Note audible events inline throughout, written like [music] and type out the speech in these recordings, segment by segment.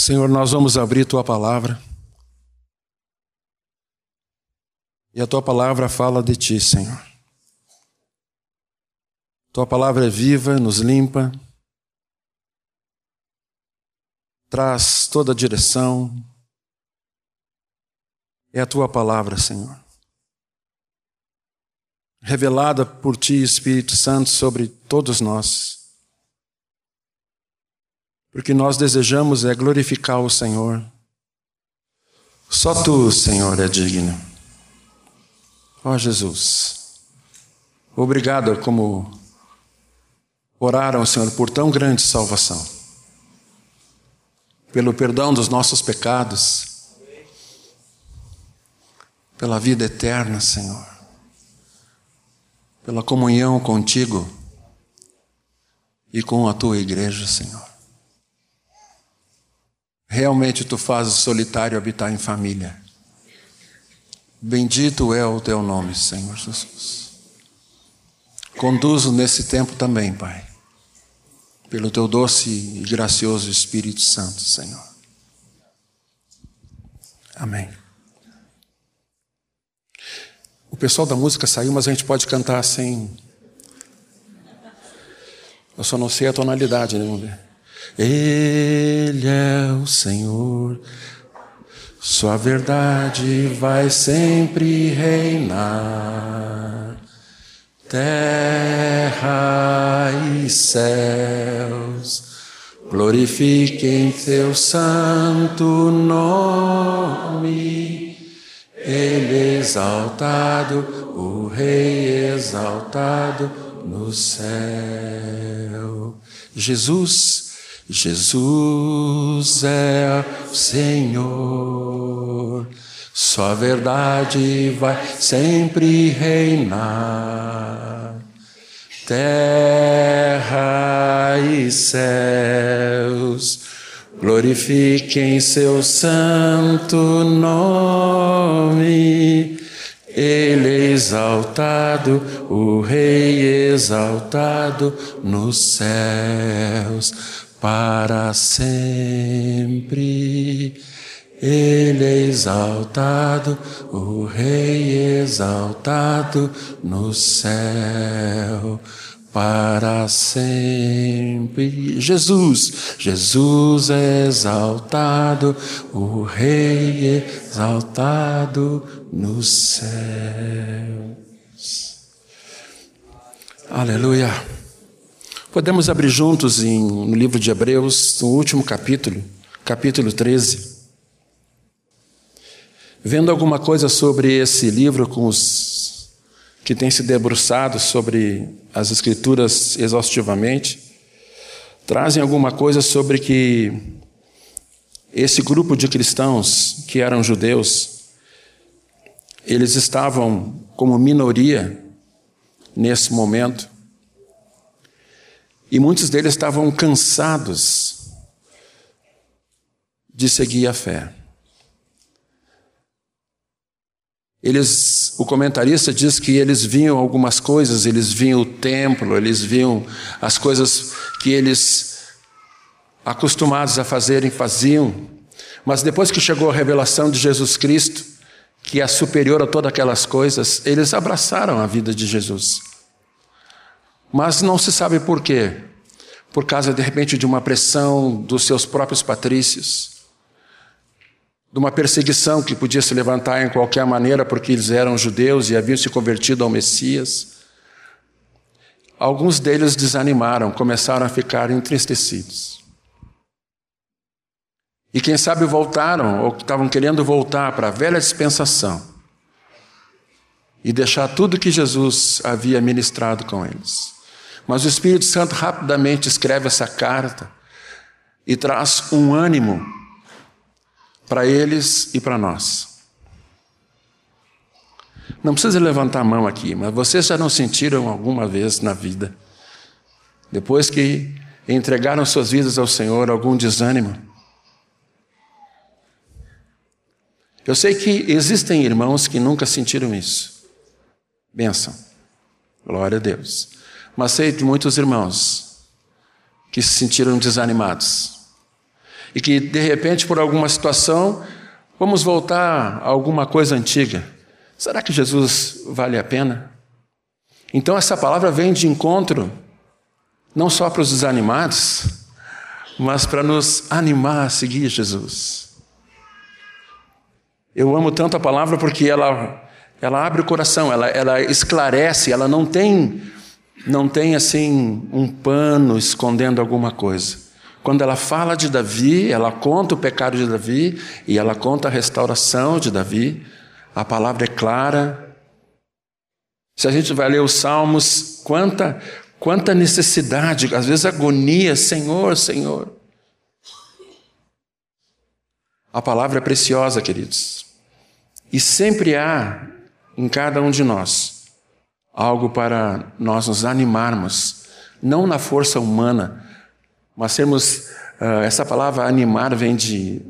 Senhor, nós vamos abrir tua palavra. E a tua palavra fala de ti, Senhor. Tua palavra é viva, nos limpa, traz toda a direção. É a tua palavra, Senhor. Revelada por ti, Espírito Santo, sobre todos nós. Porque nós desejamos é glorificar o Senhor. Só tu, Senhor, é digno. Ó oh, Jesus, obrigado como oraram, Senhor, por tão grande salvação, pelo perdão dos nossos pecados, pela vida eterna, Senhor, pela comunhão contigo e com a tua igreja, Senhor. Realmente tu fazes o solitário habitar em família. Bendito é o teu nome, Senhor Jesus. Conduzo nesse tempo também, Pai, pelo teu doce e gracioso Espírito Santo, Senhor. Amém. O pessoal da música saiu, mas a gente pode cantar sem. Eu só não sei a tonalidade, né? Ele é o Senhor, Sua verdade vai sempre reinar. Terra e céus glorifiquem Seu santo nome. Ele exaltado, o Rei exaltado no céu. Jesus Jesus é o Senhor, Sua verdade vai sempre reinar. Terra e céus glorifiquem Seu santo nome. Ele é exaltado, o Rei exaltado nos céus para sempre. Ele é exaltado, o Rei exaltado no céu, para sempre. Jesus, Jesus é exaltado, o Rei exaltado nos céus. Aleluia. Podemos abrir juntos em, no livro de Hebreus, no último capítulo, capítulo 13. Vendo alguma coisa sobre esse livro com os que têm se debruçado sobre as Escrituras exaustivamente, trazem alguma coisa sobre que esse grupo de cristãos que eram judeus, eles estavam como minoria nesse momento e muitos deles estavam cansados de seguir a fé. Eles, o comentarista diz que eles viam algumas coisas, eles viam o templo, eles viam as coisas que eles acostumados a fazerem faziam, mas depois que chegou a revelação de Jesus Cristo, que é superior a todas aquelas coisas, eles abraçaram a vida de Jesus. Mas não se sabe por quê. Por causa, de repente, de uma pressão dos seus próprios patrícios, de uma perseguição que podia se levantar em qualquer maneira porque eles eram judeus e haviam se convertido ao Messias. Alguns deles desanimaram, começaram a ficar entristecidos. E quem sabe voltaram, ou estavam querendo voltar para a velha dispensação e deixar tudo que Jesus havia ministrado com eles. Mas o Espírito Santo rapidamente escreve essa carta e traz um ânimo para eles e para nós. Não precisa levantar a mão aqui, mas vocês já não sentiram alguma vez na vida, depois que entregaram suas vidas ao Senhor, algum desânimo? Eu sei que existem irmãos que nunca sentiram isso. Benção. Glória a Deus. Mas sei de muitos irmãos que se sentiram desanimados. e que de repente, por alguma situação, vamos voltar a alguma coisa antiga. Será que Jesus vale a pena? Então, essa palavra vem de encontro não só para os desanimados, mas para nos animar a seguir Jesus. Eu amo tanto a palavra porque ela, ela abre o coração, ela, ela esclarece, ela não tem, não tem assim um pano escondendo alguma coisa. Quando ela fala de Davi, ela conta o pecado de Davi e ela conta a restauração de Davi. A palavra é clara. Se a gente vai ler os Salmos, quanta, Quanta necessidade, às vezes agonia, Senhor, Senhor. A palavra é preciosa, queridos. E sempre há em cada um de nós algo para nós nos animarmos, não na força humana, mas sermos. Uh, essa palavra animar vem de,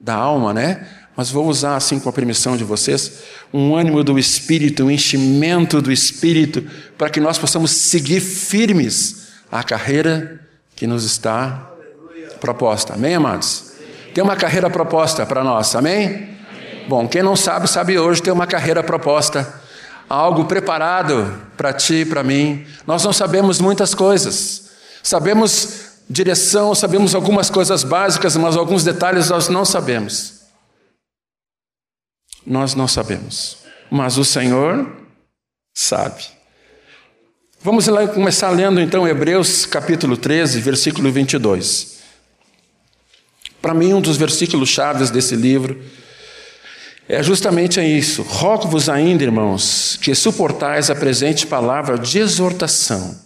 da alma, né? mas vou usar assim com a permissão de vocês, um ânimo do Espírito, um enchimento do Espírito, para que nós possamos seguir firmes a carreira que nos está proposta. Amém, amados? Tem uma carreira proposta para nós, amém? amém? Bom, quem não sabe, sabe hoje, tem uma carreira proposta, algo preparado para ti e para mim. Nós não sabemos muitas coisas, sabemos direção, sabemos algumas coisas básicas, mas alguns detalhes nós não sabemos. Nós não sabemos, mas o Senhor sabe. Vamos lá começar lendo então Hebreus capítulo 13, versículo 22. Para mim, um dos versículos chaves desse livro é justamente isso. Rogo-vos ainda, irmãos, que suportais a presente palavra de exortação,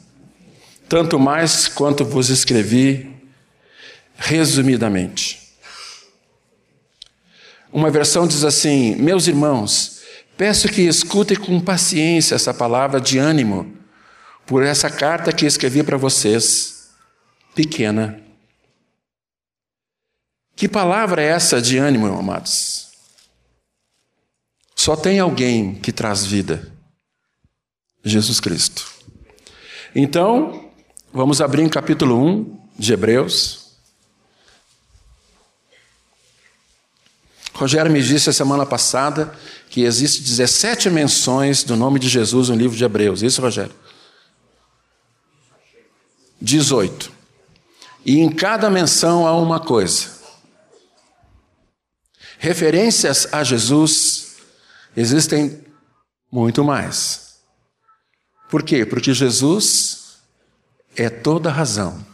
tanto mais quanto vos escrevi resumidamente. Uma versão diz assim: Meus irmãos, peço que escutem com paciência essa palavra de ânimo por essa carta que escrevi para vocês, pequena. Que palavra é essa de ânimo, amados? Só tem alguém que traz vida: Jesus Cristo. Então, vamos abrir em capítulo 1 de Hebreus. Rogério me disse a semana passada que existe 17 menções do nome de Jesus no livro de Hebreus. Isso, Rogério? 18. E em cada menção há uma coisa. Referências a Jesus existem muito mais. Por quê? Porque Jesus é toda a razão,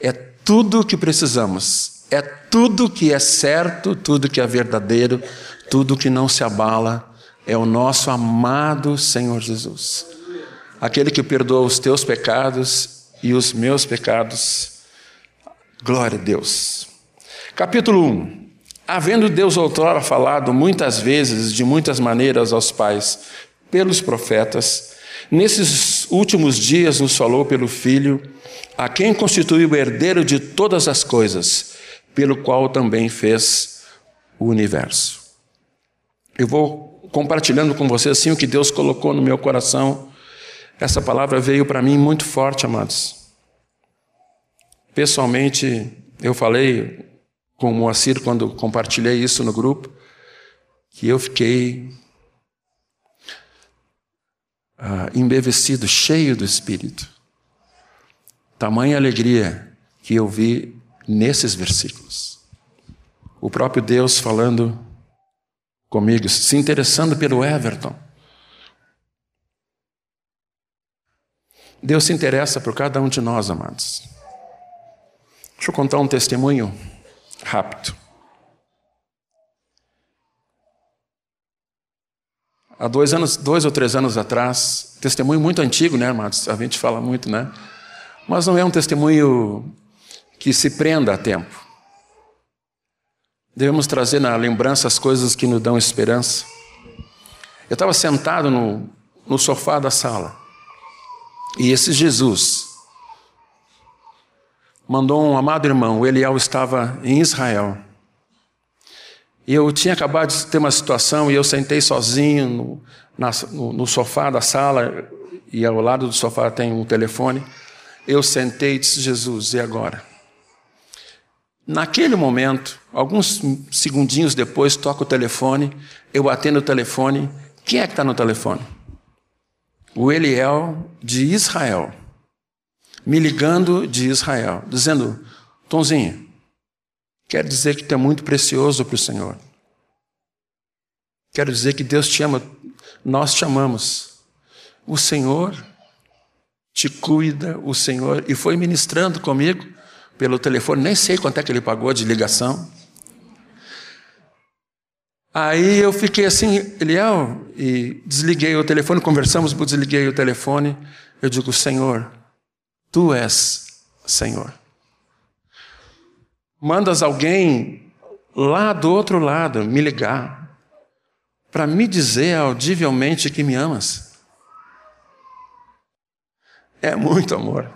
é tudo o que precisamos é tudo que é certo, tudo que é verdadeiro, tudo que não se abala, é o nosso amado Senhor Jesus. Aquele que perdoa os teus pecados e os meus pecados. Glória a Deus. Capítulo 1. Havendo Deus outrora falado muitas vezes, de muitas maneiras aos pais, pelos profetas, nesses últimos dias nos falou pelo Filho, a quem constituiu o herdeiro de todas as coisas pelo qual também fez o universo. Eu vou compartilhando com você assim o que Deus colocou no meu coração. Essa palavra veio para mim muito forte, amados. Pessoalmente, eu falei com o Moacir quando compartilhei isso no grupo, que eu fiquei ah, embevecido, cheio do Espírito. Tamanha alegria que eu vi nesses versículos. O próprio Deus falando comigo, se interessando pelo Everton. Deus se interessa por cada um de nós, amados. Deixa eu contar um testemunho rápido. Há dois anos, dois ou três anos atrás, testemunho muito antigo, né, amados? A gente fala muito, né? Mas não é um testemunho que se prenda a tempo. Devemos trazer na lembrança as coisas que nos dão esperança. Eu estava sentado no, no sofá da sala e esse Jesus mandou um amado irmão, o Eliel estava em Israel. E eu tinha acabado de ter uma situação e eu sentei sozinho no, na, no, no sofá da sala e ao lado do sofá tem um telefone. Eu sentei e disse: Jesus, e agora? Naquele momento, alguns segundinhos depois, toca o telefone, eu atendo o telefone. Quem é que está no telefone? O Eliel de Israel, me ligando de Israel, dizendo: Tonzinho, quero dizer que tu é muito precioso para o Senhor. Quero dizer que Deus te ama, nós te amamos. O Senhor te cuida, o Senhor, e foi ministrando comigo pelo telefone, nem sei quanto é que ele pagou de ligação. Aí eu fiquei assim, Eliel, e desliguei o telefone, conversamos, desliguei o telefone. Eu digo, Senhor, tu és Senhor. Mandas alguém lá do outro lado me ligar para me dizer audivelmente que me amas. É muito amor.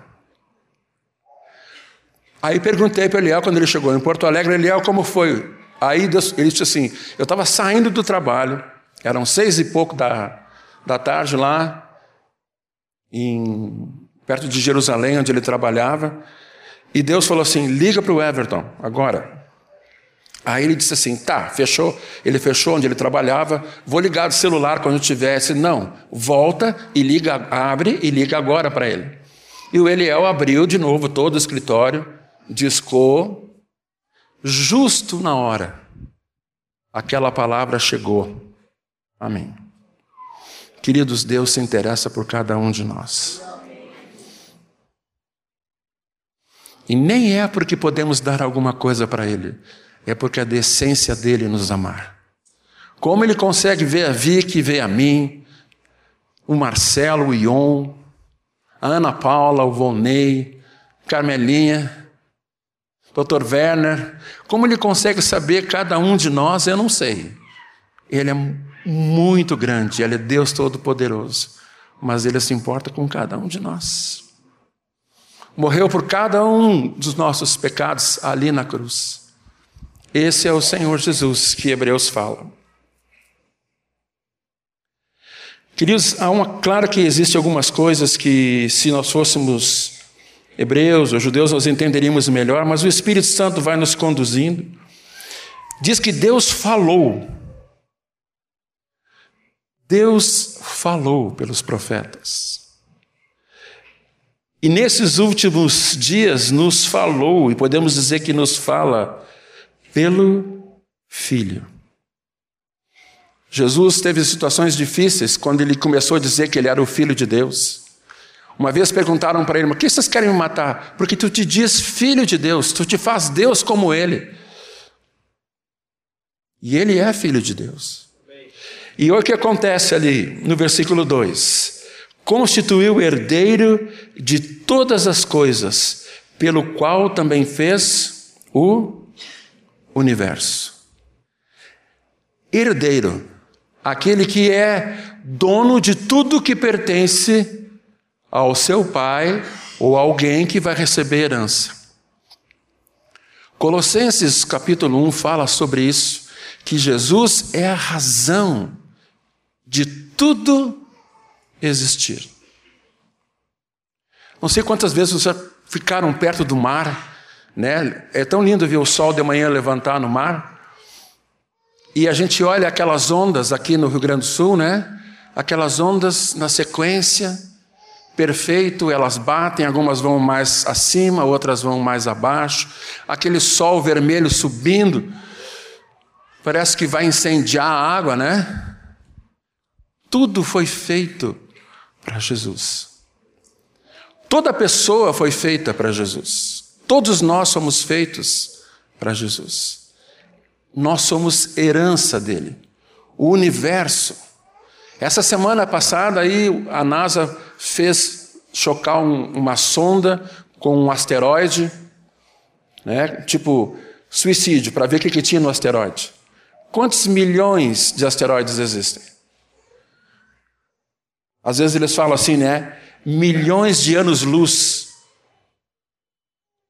Aí perguntei para Eliel quando ele chegou em Porto Alegre, Eliel, como foi? Aí ele disse assim: eu estava saindo do trabalho, eram seis e pouco da, da tarde lá, em, perto de Jerusalém, onde ele trabalhava, e Deus falou assim: liga para o Everton, agora. Aí ele disse assim: tá, fechou. Ele fechou onde ele trabalhava, vou ligar o celular quando tivesse. Não, volta e liga, abre e liga agora para ele. E o Eliel abriu de novo todo o escritório discou, justo na hora, aquela palavra chegou. Amém. Queridos, Deus se interessa por cada um de nós. E nem é porque podemos dar alguma coisa para Ele, é porque da essência dele nos amar. Como Ele consegue ver a Vicky, ver a mim, o Marcelo, o Ion, a Ana Paula, o Volney, Carmelinha, Dr. Werner, como ele consegue saber cada um de nós, eu não sei. Ele é muito grande, ele é Deus Todo-Poderoso, mas ele se importa com cada um de nós. Morreu por cada um dos nossos pecados ali na cruz. Esse é o Senhor Jesus que Hebreus fala. Queridos, há uma, claro que existem algumas coisas que, se nós fôssemos hebreus ou judeus, nós entenderíamos melhor, mas o Espírito Santo vai nos conduzindo. Diz que Deus falou. Deus falou pelos profetas. E nesses últimos dias nos falou, e podemos dizer que nos fala pelo Filho. Jesus teve situações difíceis quando ele começou a dizer que ele era o Filho de Deus. Uma vez perguntaram para ele: Por que vocês querem me matar? Porque tu te diz filho de Deus, tu te faz Deus como ele. E ele é filho de Deus. E olha o que acontece ali no versículo 2: Constituiu herdeiro de todas as coisas, pelo qual também fez o universo. Herdeiro, aquele que é dono de tudo que pertence ao seu pai ou alguém que vai receber herança. Colossenses capítulo 1 fala sobre isso, que Jesus é a razão de tudo existir. Não sei quantas vezes vocês ficaram perto do mar, né? É tão lindo ver o sol de manhã levantar no mar. E a gente olha aquelas ondas aqui no Rio Grande do Sul, né? Aquelas ondas na sequência, perfeito, elas batem, algumas vão mais acima, outras vão mais abaixo. Aquele sol vermelho subindo, parece que vai incendiar a água, né? Tudo foi feito para Jesus. Toda pessoa foi feita para Jesus. Todos nós somos feitos para Jesus. Nós somos herança dele. O universo. Essa semana passada aí a NASA fez chocar um, uma sonda com um asteroide, né? tipo suicídio, para ver o que, que tinha no asteroide. Quantos milhões de asteroides existem? Às vezes eles falam assim, né? Milhões de anos-luz.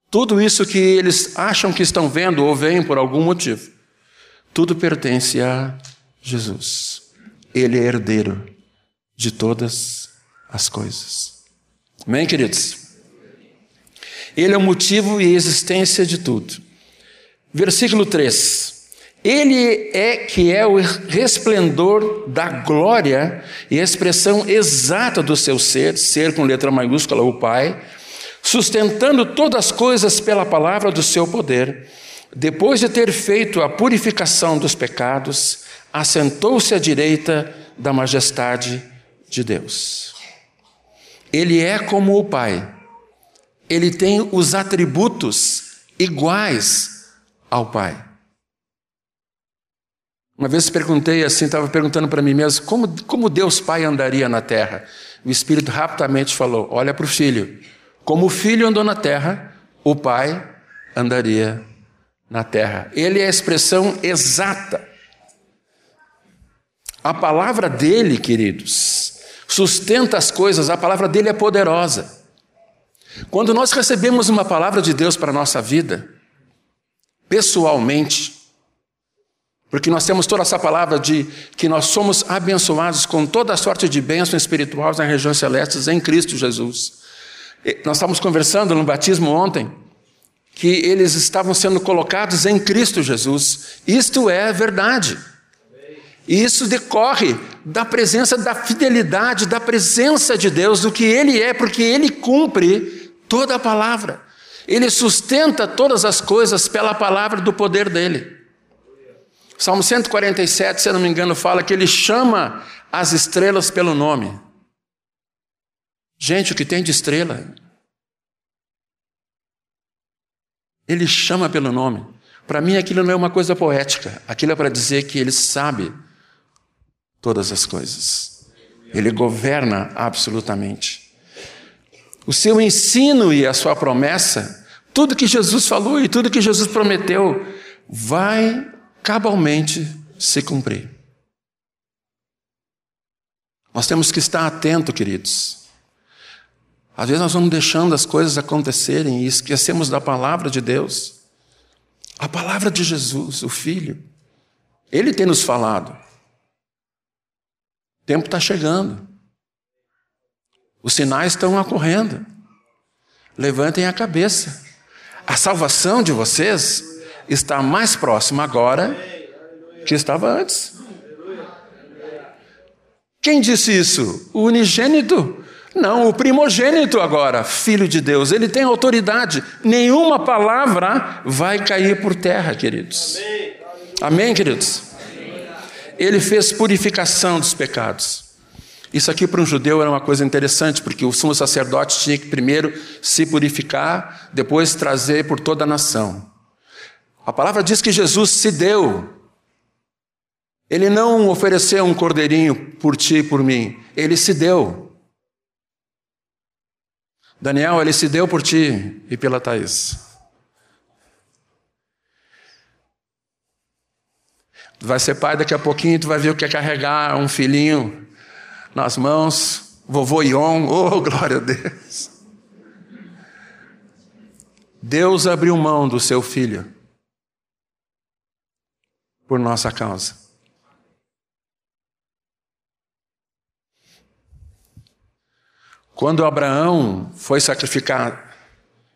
Tudo isso que eles acham que estão vendo ou veem por algum motivo, tudo pertence a Jesus. Ele é herdeiro de todas as coisas. Amém, queridos? Ele é o motivo e existência de tudo. Versículo 3. Ele é que é o resplendor da glória e a expressão exata do seu ser, ser com letra maiúscula, o Pai, sustentando todas as coisas pela palavra do seu poder. Depois de ter feito a purificação dos pecados, assentou-se à direita da majestade de Deus. Ele é como o Pai, ele tem os atributos iguais ao Pai. Uma vez perguntei assim, estava perguntando para mim mesmo, como, como Deus Pai andaria na terra? O Espírito rapidamente falou: olha para o filho. Como o filho andou na terra, o Pai andaria na terra. Ele é a expressão exata. A palavra dele, queridos, sustenta as coisas, a palavra dele é poderosa. Quando nós recebemos uma palavra de Deus para a nossa vida, pessoalmente, porque nós temos toda essa palavra de que nós somos abençoados com toda sorte de bênçãos espirituais nas regiões celestes em Cristo Jesus. Nós estávamos conversando no batismo ontem que eles estavam sendo colocados em Cristo Jesus. Isto é verdade. E isso decorre da presença da fidelidade, da presença de Deus, do que Ele é, porque Ele cumpre toda a palavra. Ele sustenta todas as coisas pela palavra do poder dele. Salmo 147, se eu não me engano, fala que ele chama as estrelas pelo nome. Gente, o que tem de estrela? Ele chama pelo nome. Para mim, aquilo não é uma coisa poética. Aquilo é para dizer que ele sabe todas as coisas. Ele governa absolutamente. O seu ensino e a sua promessa, tudo que Jesus falou e tudo que Jesus prometeu, vai cabalmente se cumprir. Nós temos que estar atento, queridos. Às vezes nós vamos deixando as coisas acontecerem e esquecemos da palavra de Deus. A palavra de Jesus, o Filho. Ele tem nos falado. O tempo está chegando. Os sinais estão ocorrendo. Levantem a cabeça. A salvação de vocês está mais próximo agora que estava antes. Quem disse isso? O unigênito? Não, o primogênito agora, filho de Deus. Ele tem autoridade. Nenhuma palavra vai cair por terra, queridos. Amém, queridos? Ele fez purificação dos pecados. Isso aqui para um judeu era uma coisa interessante, porque o sumo sacerdote tinha que primeiro se purificar, depois trazer por toda a nação. A palavra diz que Jesus se deu. Ele não ofereceu um cordeirinho por ti e por mim. Ele se deu. Daniel, ele se deu por ti e pela Thaís. Tu vai ser pai daqui a pouquinho, tu vai ver o que é carregar um filhinho nas mãos, vovô Ion, oh [laughs] glória a Deus. Deus abriu mão do seu filho por nossa causa. Quando Abraão foi sacrificar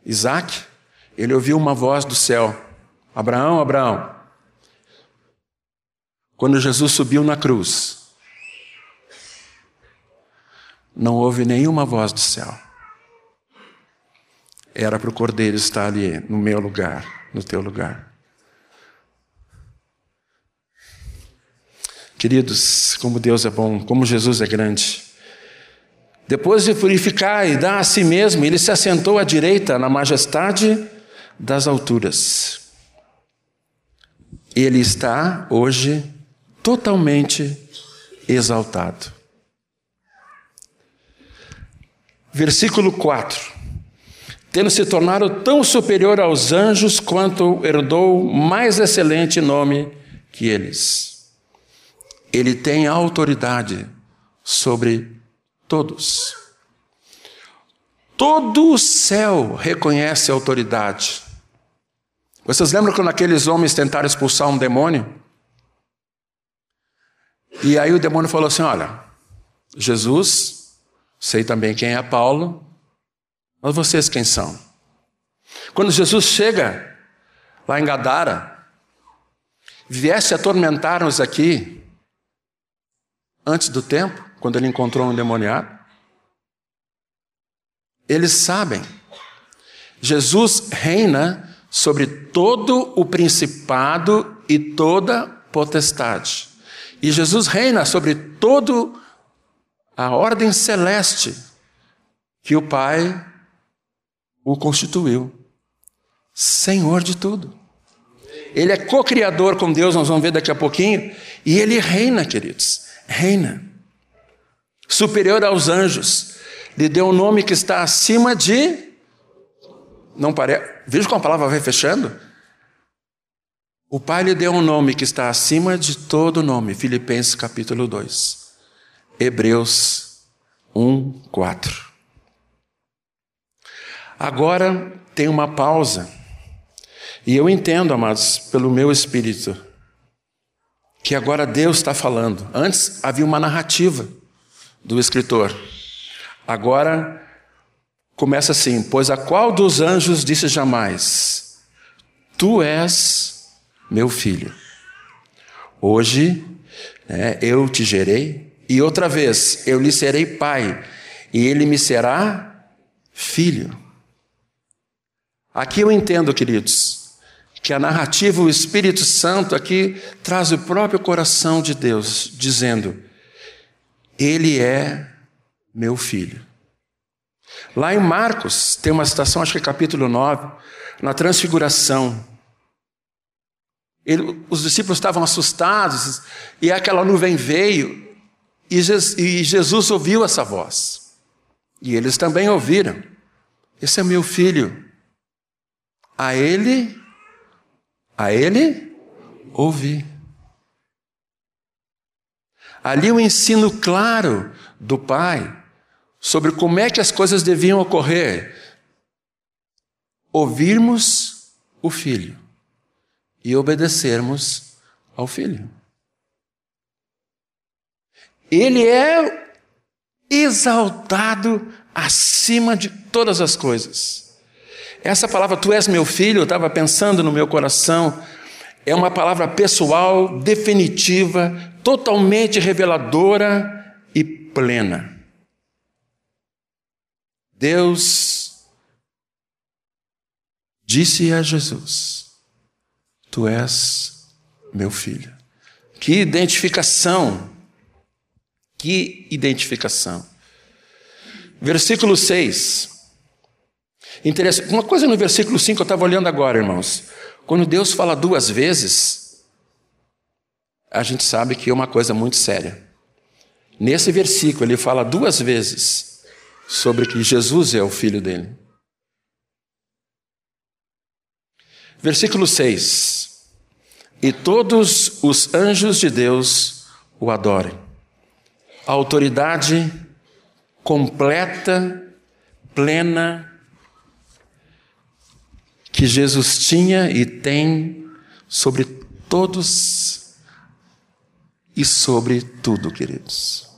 Isaac, ele ouviu uma voz do céu: Abraão, Abraão. Quando Jesus subiu na cruz, não houve nenhuma voz do céu. Era para o cordeiro estar ali, no meu lugar, no teu lugar. Queridos, como Deus é bom, como Jesus é grande. Depois de purificar e dar a si mesmo, ele se assentou à direita na majestade das alturas. Ele está hoje totalmente exaltado. Versículo 4. Tendo se tornado tão superior aos anjos quanto herdou mais excelente nome que eles. Ele tem autoridade sobre todos. Todo o céu reconhece a autoridade. Vocês lembram quando aqueles homens tentaram expulsar um demônio? E aí o demônio falou assim: Olha, Jesus, sei também quem é Paulo, mas vocês quem são? Quando Jesus chega lá em Gadara, viesse atormentar-nos aqui antes do tempo, quando ele encontrou um demoniado? Eles sabem. Jesus reina sobre todo o principado e toda potestade. E Jesus reina sobre todo a ordem celeste que o Pai o constituiu. Senhor de tudo. Ele é co-criador com Deus, nós vamos ver daqui a pouquinho, e ele reina, queridos. Reina. Superior aos anjos. Lhe deu um nome que está acima de. Não parece. Veja como a palavra vai fechando. O Pai lhe deu um nome que está acima de todo nome. Filipenses capítulo 2. Hebreus 1, 4. Agora tem uma pausa. E eu entendo, amados, pelo meu espírito, que agora Deus está falando. Antes havia uma narrativa do escritor. Agora começa assim: Pois a qual dos anjos disse jamais: Tu és meu filho. Hoje é, eu te gerei, e outra vez eu lhe serei pai, e ele me será filho. Aqui eu entendo, queridos, que a narrativa, o Espírito Santo aqui traz o próprio coração de Deus, dizendo: Ele é meu filho. Lá em Marcos, tem uma citação, acho que é capítulo 9, na transfiguração. Ele, os discípulos estavam assustados, e aquela nuvem veio, e Jesus, e Jesus ouviu essa voz. E eles também ouviram: Esse é meu filho. A ele a ele ouvir. Ali o um ensino claro do pai sobre como é que as coisas deviam ocorrer. Ouvirmos o filho e obedecermos ao filho. Ele é exaltado acima de todas as coisas. Essa palavra, tu és meu filho, eu estava pensando no meu coração, é uma palavra pessoal, definitiva, totalmente reveladora e plena. Deus disse a Jesus: Tu és meu filho. Que identificação! Que identificação. Versículo 6. Interessante. Uma coisa no versículo 5 eu estava olhando agora, irmãos. Quando Deus fala duas vezes, a gente sabe que é uma coisa muito séria. Nesse versículo, ele fala duas vezes sobre que Jesus é o filho dele. Versículo 6: E todos os anjos de Deus o adorem. Autoridade completa, plena que Jesus tinha e tem sobre todos e sobre tudo, queridos.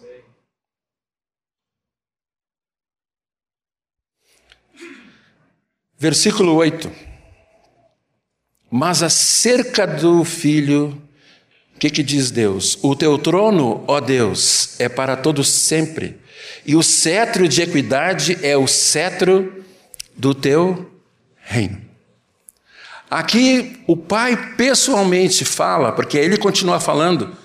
Versículo 8. Mas acerca do filho, o que, que diz Deus? O teu trono, ó Deus, é para todos sempre, e o cetro de equidade é o cetro do teu reino. Aqui o pai pessoalmente fala, porque ele continua falando.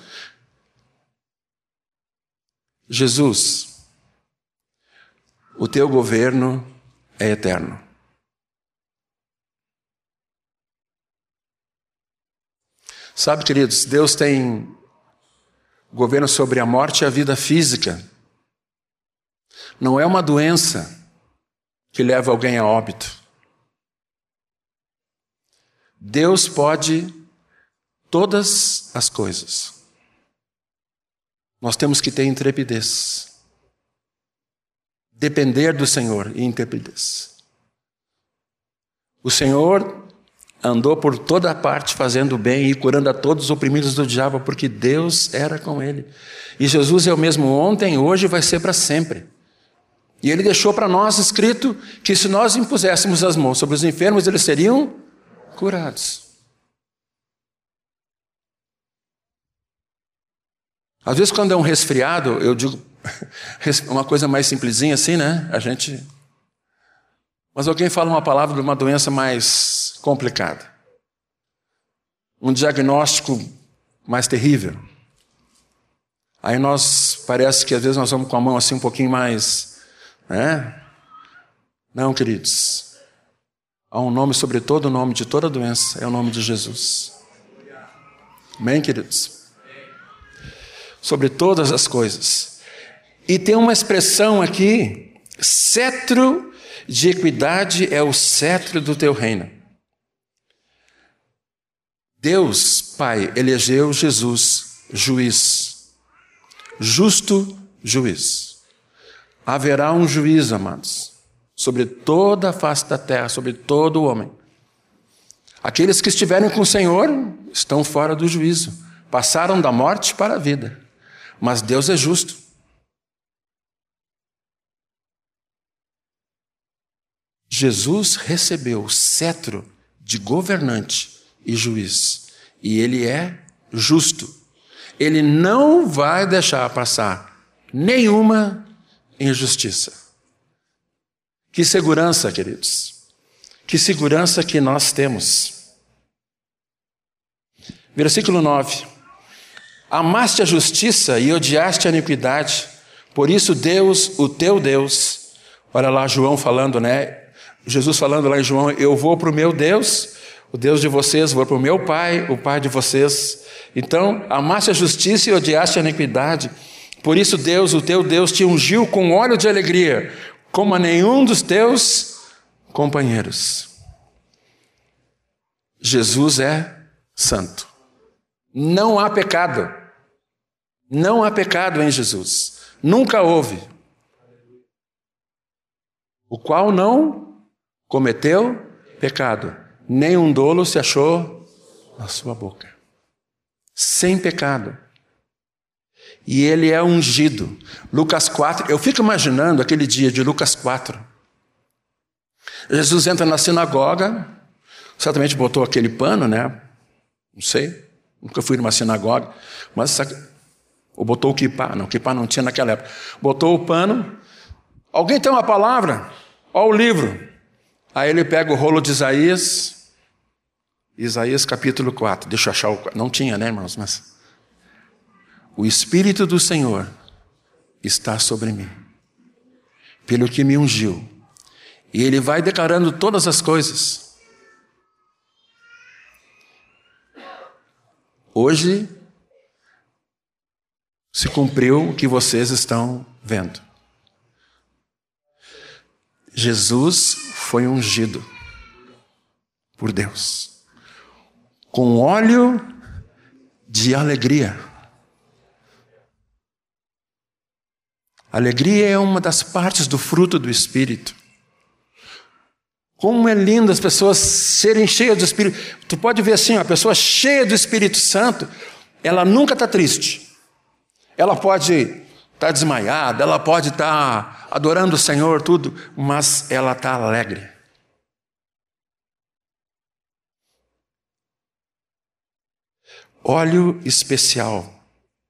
Jesus, o teu governo é eterno. Sabe, queridos, Deus tem governo sobre a morte e a vida física. Não é uma doença que leva alguém a óbito. Deus pode todas as coisas. Nós temos que ter intrepidez. Depender do Senhor e intrepidez. O Senhor andou por toda parte fazendo bem e curando a todos os oprimidos do diabo, porque Deus era com ele. E Jesus é o mesmo ontem, hoje e vai ser para sempre. E ele deixou para nós escrito que se nós impuséssemos as mãos sobre os enfermos, eles seriam curados. Às vezes, quando é um resfriado, eu digo [laughs] uma coisa mais simplesinha assim, né? A gente. Mas alguém fala uma palavra de uma doença mais complicada. Um diagnóstico mais terrível. Aí nós, parece que às vezes nós vamos com a mão assim um pouquinho mais. Né? Não, queridos. Há um nome sobre todo o nome de toda doença, é o nome de Jesus. Amém, queridos? Sobre todas as coisas. E tem uma expressão aqui: cetro de equidade é o cetro do teu reino. Deus, Pai, elegeu Jesus juiz, justo juiz. Haverá um juiz, amados, sobre toda a face da terra, sobre todo o homem. Aqueles que estiverem com o Senhor estão fora do juízo, passaram da morte para a vida. Mas Deus é justo. Jesus recebeu o cetro de governante e juiz, e ele é justo. Ele não vai deixar passar nenhuma injustiça. Que segurança, queridos. Que segurança que nós temos. Versículo 9: Amaste a justiça e odiaste a iniquidade, por isso Deus, o teu Deus, olha lá João falando, né? Jesus falando lá em João: Eu vou para o meu Deus, o Deus de vocês, vou para o meu Pai, o Pai de vocês. Então, amaste a justiça e odiaste a iniquidade, por isso Deus, o teu Deus, te ungiu com óleo de alegria, como a nenhum dos teus companheiros. Jesus é santo. Não há pecado. Não há pecado em Jesus. Nunca houve. O qual não cometeu pecado. Nenhum dolo se achou na sua boca. Sem pecado. E ele é ungido. Lucas 4, eu fico imaginando aquele dia de Lucas 4. Jesus entra na sinagoga, certamente botou aquele pano, né? Não sei, nunca fui numa sinagoga, mas ou botou o kipá, não, o kipá não tinha naquela época. Botou o pano. Alguém tem uma palavra? Olha o livro. Aí ele pega o rolo de Isaías, Isaías capítulo 4. Deixa eu achar o. Não tinha, né, irmãos? Mas. O Espírito do Senhor está sobre mim, pelo que me ungiu e ele vai declarando todas as coisas. Hoje se cumpriu o que vocês estão vendo. Jesus foi ungido por Deus com óleo de alegria. Alegria é uma das partes do fruto do Espírito. Como é lindo as pessoas serem cheias do Espírito. Tu pode ver assim, a pessoa cheia do Espírito Santo, ela nunca está triste. Ela pode estar tá desmaiada, ela pode estar tá adorando o Senhor, tudo, mas ela está alegre. Óleo especial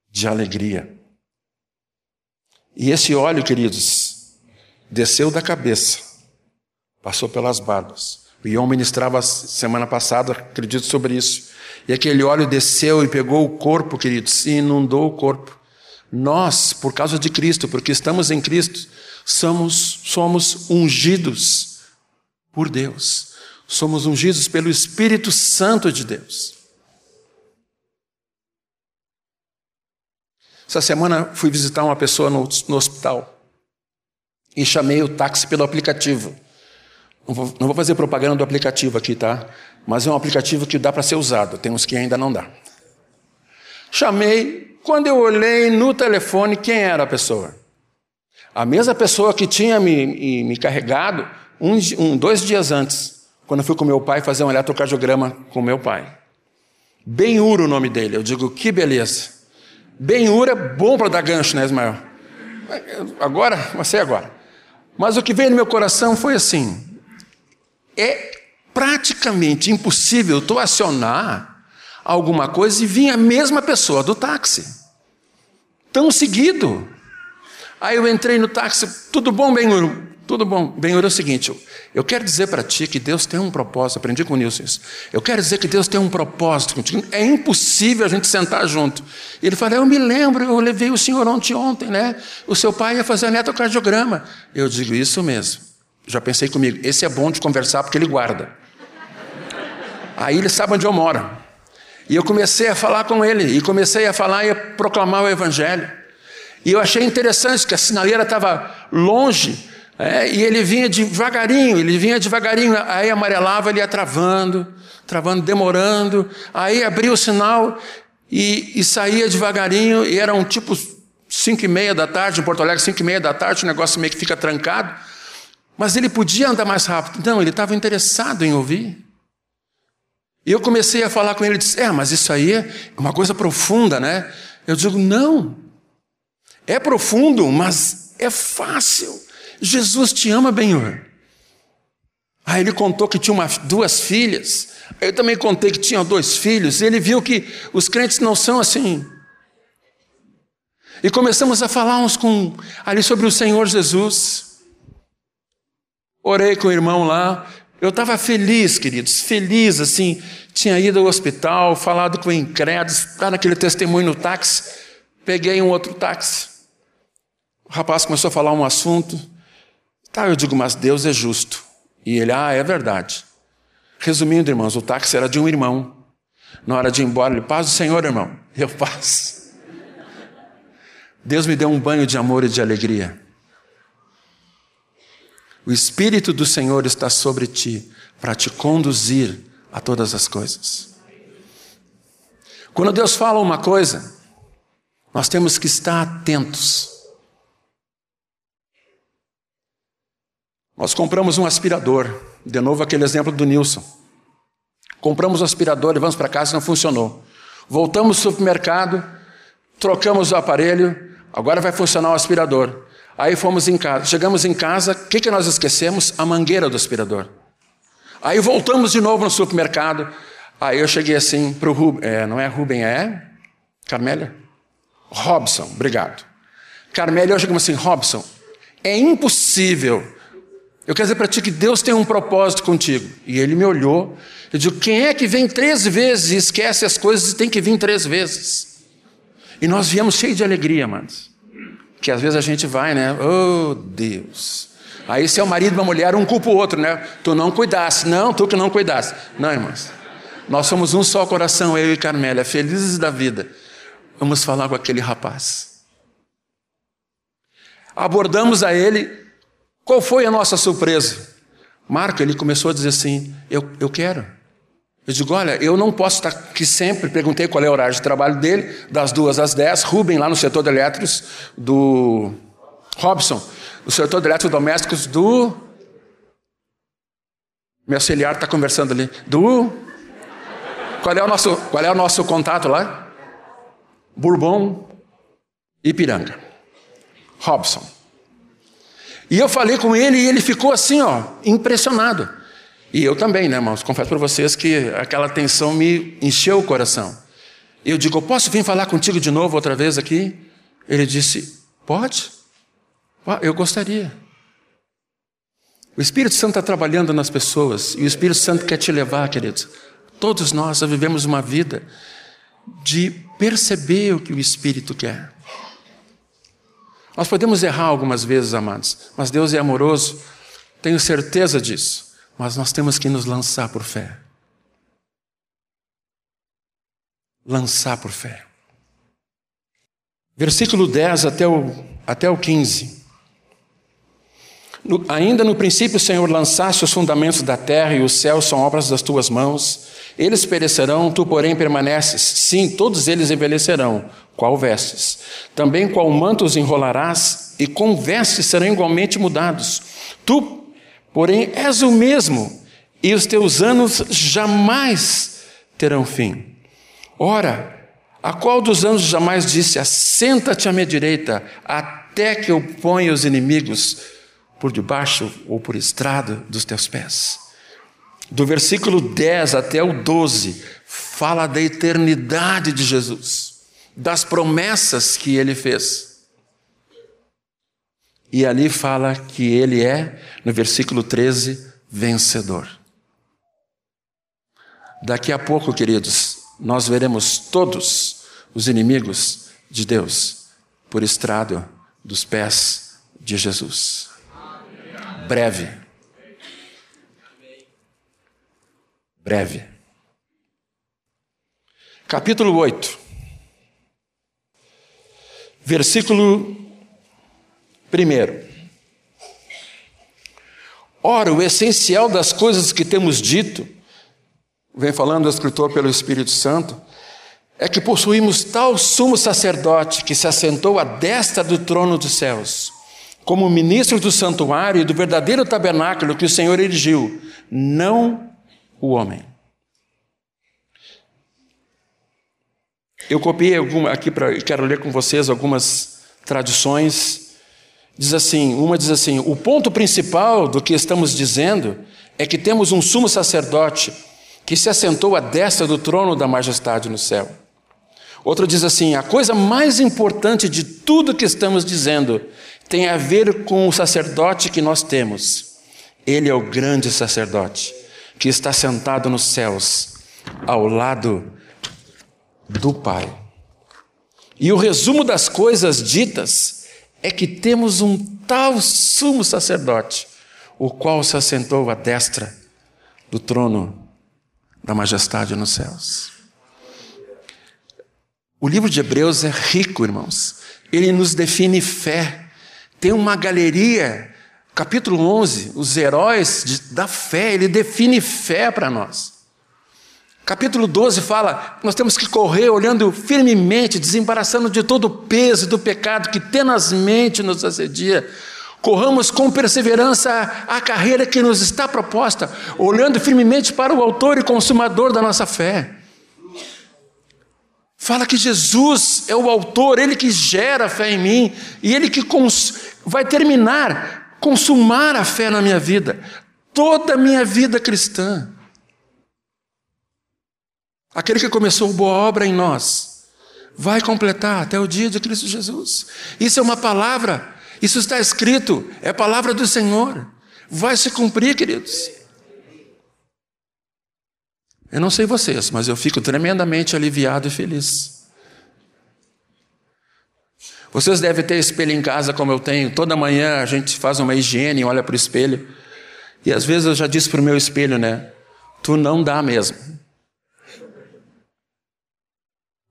de alegria. E esse óleo, queridos, desceu da cabeça Passou pelas barbas. O Ion ministrava semana passada, acredito, sobre isso. E aquele óleo desceu e pegou o corpo, queridos, e inundou o corpo. Nós, por causa de Cristo, porque estamos em Cristo, somos, somos ungidos por Deus. Somos ungidos pelo Espírito Santo de Deus. Essa semana fui visitar uma pessoa no, no hospital e chamei o táxi pelo aplicativo. Não vou, não vou fazer propaganda do aplicativo aqui, tá? Mas é um aplicativo que dá para ser usado, tem uns que ainda não dá. Chamei, quando eu olhei no telefone, quem era a pessoa? A mesma pessoa que tinha me, me, me carregado um, um, dois dias antes, quando eu fui com meu pai fazer um eletrocardiograma com meu pai. Benhur o nome dele. Eu digo, que beleza. Benhur é bom para dar gancho, né, Ismael? Agora, sei agora. Mas o que veio no meu coração foi assim: é praticamente impossível tu acionar alguma coisa e vir a mesma pessoa do táxi. tão seguido. Aí eu entrei no táxi, tudo bom, Benhur? Tudo bom. Benhur é o seguinte, eu quero dizer para ti que Deus tem um propósito, aprendi com o Nilson isso. Eu quero dizer que Deus tem um propósito contigo. É impossível a gente sentar junto. Ele falou, eu me lembro, eu levei o senhor ontem, ontem, né? O seu pai ia fazer netocardiograma. Eu digo, isso mesmo. Já pensei comigo, esse é bom de conversar porque ele guarda. Aí ele sabe onde eu moro. E eu comecei a falar com ele, e comecei a falar e a proclamar o Evangelho. E eu achei interessante que a sinaleira estava longe, é, e ele vinha devagarinho, ele vinha devagarinho, aí amarelava, ele ia travando, travando, demorando, aí abria o sinal e, e saía devagarinho, e era um tipo cinco e meia da tarde, em Porto Alegre, cinco e meia da tarde, o negócio meio que fica trancado, mas ele podia andar mais rápido. Não, ele estava interessado em ouvir. E eu comecei a falar com ele, ele disse, é, mas isso aí é uma coisa profunda, né? Eu digo, não, é profundo, mas é fácil. Jesus te ama, Benhor. Aí ele contou que tinha uma, duas filhas. Eu também contei que tinha dois filhos. E ele viu que os crentes não são assim. E começamos a falar uns com ali sobre o Senhor Jesus. Orei com o irmão lá. Eu estava feliz, queridos, feliz assim. Tinha ido ao hospital, falado com incrédulos, está naquele testemunho no táxi. Peguei um outro táxi. O rapaz começou a falar um assunto. Tá, eu digo, mas Deus é justo. E ele, ah, é verdade. Resumindo, irmãos, o táxi era de um irmão. Na hora de ir embora, ele, paz do Senhor, irmão. [laughs] Eu paz. Deus me deu um banho de amor e de alegria. O Espírito do Senhor está sobre ti para te conduzir a todas as coisas. Quando Deus fala uma coisa, nós temos que estar atentos. Nós compramos um aspirador, de novo aquele exemplo do Nilson. Compramos o um aspirador, levamos para casa e não funcionou. Voltamos ao supermercado, trocamos o aparelho, agora vai funcionar o aspirador. Aí fomos em casa. Chegamos em casa, o que, que nós esquecemos? A mangueira do aspirador. Aí voltamos de novo no supermercado. Aí eu cheguei assim para o Rubem. É, não é Rubem, é? Carmélia? Robson, obrigado. Carmélia, eu chegamos assim, Robson, é impossível. Eu quero dizer para ti que Deus tem um propósito contigo. E ele me olhou. Eu digo, quem é que vem três vezes e esquece as coisas e tem que vir três vezes? E nós viemos cheios de alegria, amados. Que às vezes a gente vai, né? Oh, Deus. Aí se é o marido e uma mulher, um culpa o outro, né? Tu não cuidasse. Não, tu que não cuidasse. Não, irmãos. Nós somos um só coração, eu e Carmélia, felizes da vida. Vamos falar com aquele rapaz. Abordamos a ele. Qual foi a nossa surpresa? Marco, ele começou a dizer assim: Eu, eu quero. Eu digo, olha, eu não posso estar aqui sempre. Perguntei qual é o horário de trabalho dele, das duas às dez. Rubem, lá no setor de elétricos, do Robson, no setor de eletrodomésticos do. Meu auxiliar está conversando ali. Do. Qual é, o nosso, qual é o nosso contato lá? Bourbon, Ipiranga. Robson. E eu falei com ele e ele ficou assim, ó, impressionado. E eu também, né, irmãos? Confesso para vocês que aquela tensão me encheu o coração. Eu digo, posso vir falar contigo de novo outra vez aqui? Ele disse, pode. Eu gostaria. O Espírito Santo está trabalhando nas pessoas e o Espírito Santo quer te levar, queridos. Todos nós vivemos uma vida de perceber o que o Espírito quer. Nós podemos errar algumas vezes, amados, mas Deus é amoroso, tenho certeza disso. Mas nós temos que nos lançar por fé. Lançar por fé. Versículo 10 até o, até o 15. No, ainda no princípio, Senhor, lançaste os fundamentos da terra e os céus são obras das tuas mãos. Eles perecerão, tu, porém, permaneces. Sim, todos eles envelhecerão. Qual vestes? Também qual manto os enrolarás, e com vestes serão igualmente mudados. Tu, Porém, és o mesmo, e os teus anos jamais terão fim. Ora, a qual dos anos jamais disse: Assenta-te à minha direita, até que eu ponha os inimigos por debaixo ou por estrado dos teus pés? Do versículo 10 até o 12, fala da eternidade de Jesus. das promessas que ele fez. E ali fala que ele é, no versículo 13, vencedor. Daqui a pouco, queridos, nós veremos todos os inimigos de Deus por estrado dos pés de Jesus. Breve. Breve. Capítulo 8. Versículo 1. Ora, o essencial das coisas que temos dito, vem falando o escritor pelo Espírito Santo, é que possuímos tal sumo sacerdote que se assentou à destra do trono dos céus, como ministro do santuário e do verdadeiro tabernáculo que o Senhor erigiu, não o homem. Eu copiei alguma, aqui para quero ler com vocês algumas tradições. Diz assim, uma diz assim: o ponto principal do que estamos dizendo é que temos um sumo sacerdote que se assentou à destra do trono da majestade no céu. Outro diz assim: a coisa mais importante de tudo que estamos dizendo tem a ver com o sacerdote que nós temos. Ele é o grande sacerdote que está sentado nos céus, ao lado do Pai. E o resumo das coisas ditas é que temos um tal sumo sacerdote, o qual se assentou à destra do trono da majestade nos céus. O livro de Hebreus é rico, irmãos. Ele nos define fé. Tem uma galeria, capítulo 11, os heróis de, da fé, ele define fé para nós. Capítulo 12 fala: nós temos que correr olhando firmemente, desembaraçando de todo o peso do pecado que tenazmente nos assedia. Corramos com perseverança a carreira que nos está proposta, olhando firmemente para o Autor e Consumador da nossa fé. Fala que Jesus é o autor, ele que gera a fé em mim e ele que vai terminar, consumar a fé na minha vida, toda a minha vida cristã. Aquele que começou boa obra em nós, vai completar até o dia de Cristo Jesus. Isso é uma palavra, isso está escrito, é a palavra do Senhor. Vai se cumprir, queridos. Eu não sei vocês, mas eu fico tremendamente aliviado e feliz. Vocês devem ter espelho em casa como eu tenho. Toda manhã a gente faz uma higiene, olha para o espelho. E às vezes eu já disse para o meu espelho, né? Tu não dá mesmo.